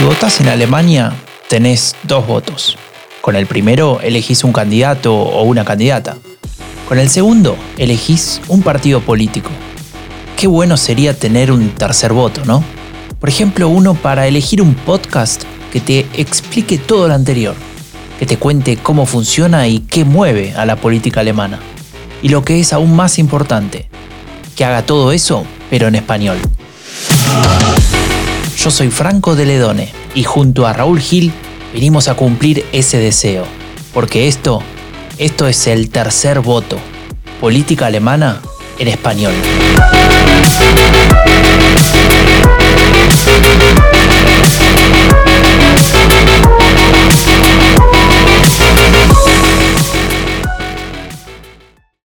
Si votás en Alemania, tenés dos votos. Con el primero elegís un candidato o una candidata. Con el segundo elegís un partido político. Qué bueno sería tener un tercer voto, ¿no? Por ejemplo, uno para elegir un podcast que te explique todo lo anterior, que te cuente cómo funciona y qué mueve a la política alemana. Y lo que es aún más importante, que haga todo eso, pero en español. Yo soy Franco de Ledone y junto a Raúl Gil venimos a cumplir ese deseo, porque esto, esto es el tercer voto, política alemana en español.